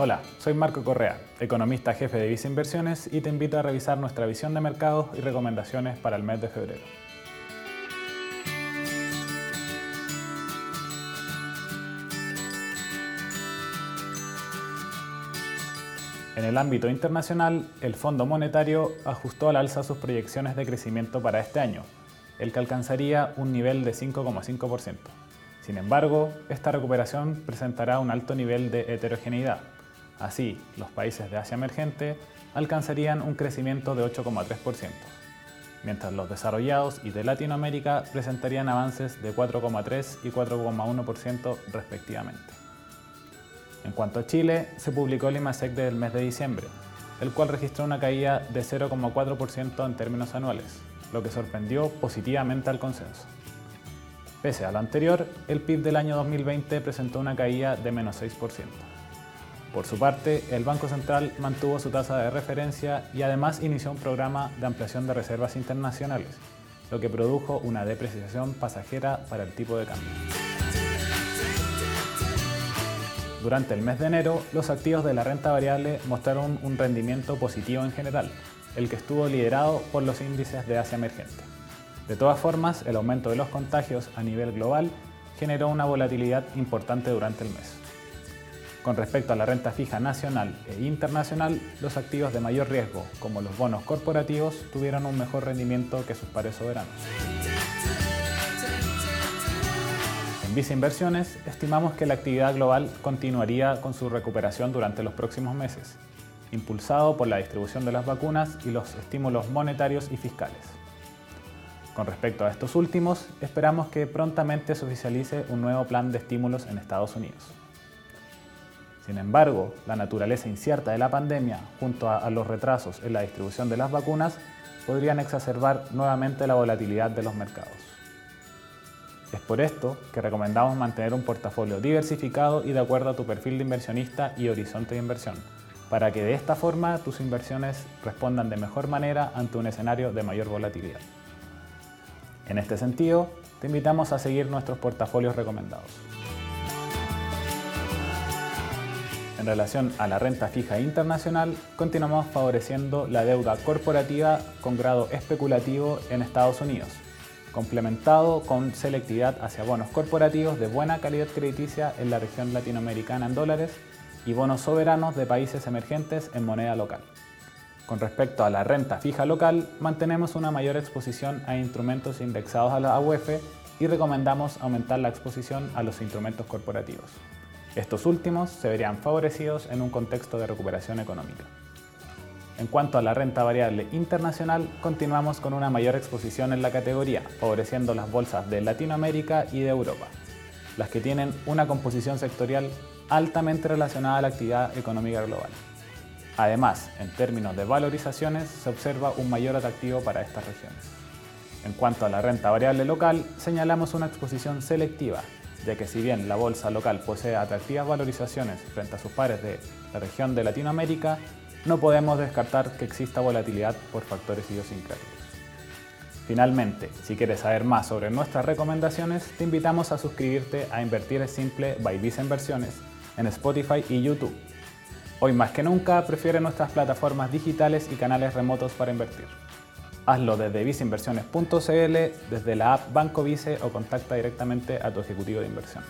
Hola, soy Marco Correa, economista jefe de Visa Inversiones y te invito a revisar nuestra visión de mercados y recomendaciones para el mes de febrero. En el ámbito internacional, el Fondo Monetario ajustó al alza sus proyecciones de crecimiento para este año, el que alcanzaría un nivel de 5,5%. Sin embargo, esta recuperación presentará un alto nivel de heterogeneidad. Así, los países de Asia emergente alcanzarían un crecimiento de 8,3%, mientras los desarrollados y de Latinoamérica presentarían avances de 4,3 y 4,1% respectivamente. En cuanto a Chile, se publicó el IMASEC del mes de diciembre, el cual registró una caída de 0,4% en términos anuales, lo que sorprendió positivamente al consenso. Pese a lo anterior, el PIB del año 2020 presentó una caída de menos 6%. Por su parte, el Banco Central mantuvo su tasa de referencia y además inició un programa de ampliación de reservas internacionales, lo que produjo una depreciación pasajera para el tipo de cambio. Durante el mes de enero, los activos de la renta variable mostraron un rendimiento positivo en general, el que estuvo liderado por los índices de Asia emergente. De todas formas, el aumento de los contagios a nivel global generó una volatilidad importante durante el mes. Con respecto a la renta fija nacional e internacional, los activos de mayor riesgo, como los bonos corporativos, tuvieron un mejor rendimiento que sus pares soberanos. En Visa Inversiones, estimamos que la actividad global continuaría con su recuperación durante los próximos meses, impulsado por la distribución de las vacunas y los estímulos monetarios y fiscales. Con respecto a estos últimos, esperamos que prontamente se oficialice un nuevo plan de estímulos en Estados Unidos. Sin embargo, la naturaleza incierta de la pandemia, junto a, los retrasos en la distribución de las vacunas, podrían exacerbar nuevamente la volatilidad de los mercados. Es por esto que recomendamos mantener un portafolio diversificado y de acuerdo a tu perfil de inversionista y horizonte de inversión, para que de esta forma tus inversiones respondan de mejor manera ante un escenario de mayor volatilidad. En este sentido, te invitamos a seguir nuestros portafolios recomendados. En relación a la renta fija internacional, continuamos favoreciendo la deuda corporativa con grado especulativo en Estados Unidos, complementado con selectividad hacia bonos corporativos de buena calidad crediticia en la región latinoamericana en dólares y bonos soberanos de países emergentes en moneda local. Con respecto a la renta fija local, mantenemos una mayor exposición a instrumentos indexados a la UEF y recomendamos aumentar la exposición a los instrumentos corporativos. Estos últimos se verían favorecidos en un contexto de recuperación económica. En cuanto a la renta variable internacional, continuamos con una mayor exposición en la categoría, favoreciendo las bolsas de Latinoamérica y de Europa, las que tienen una composición sectorial altamente relacionada a la actividad económica global. Además, en términos de valorizaciones, se observa un mayor atractivo para estas regiones. En cuanto a la renta variable local, señalamos una exposición selectiva, ya que si bien la bolsa local posee atractivas valorizaciones frente a sus pares de la región de Latinoamérica, no podemos descartar que exista volatilidad por factores idiosincráticos. Finalmente, si quieres saber más sobre nuestras recomendaciones, te invitamos a suscribirte a Invertir es Simple by Visa Inversiones en Spotify y YouTube Hoy más que nunca prefiere nuestras plataformas digitales y canales remotos para invertir. Hazlo desde viceinversiones.cl, desde la app Banco Vice o contacta directamente a tu ejecutivo de inversión.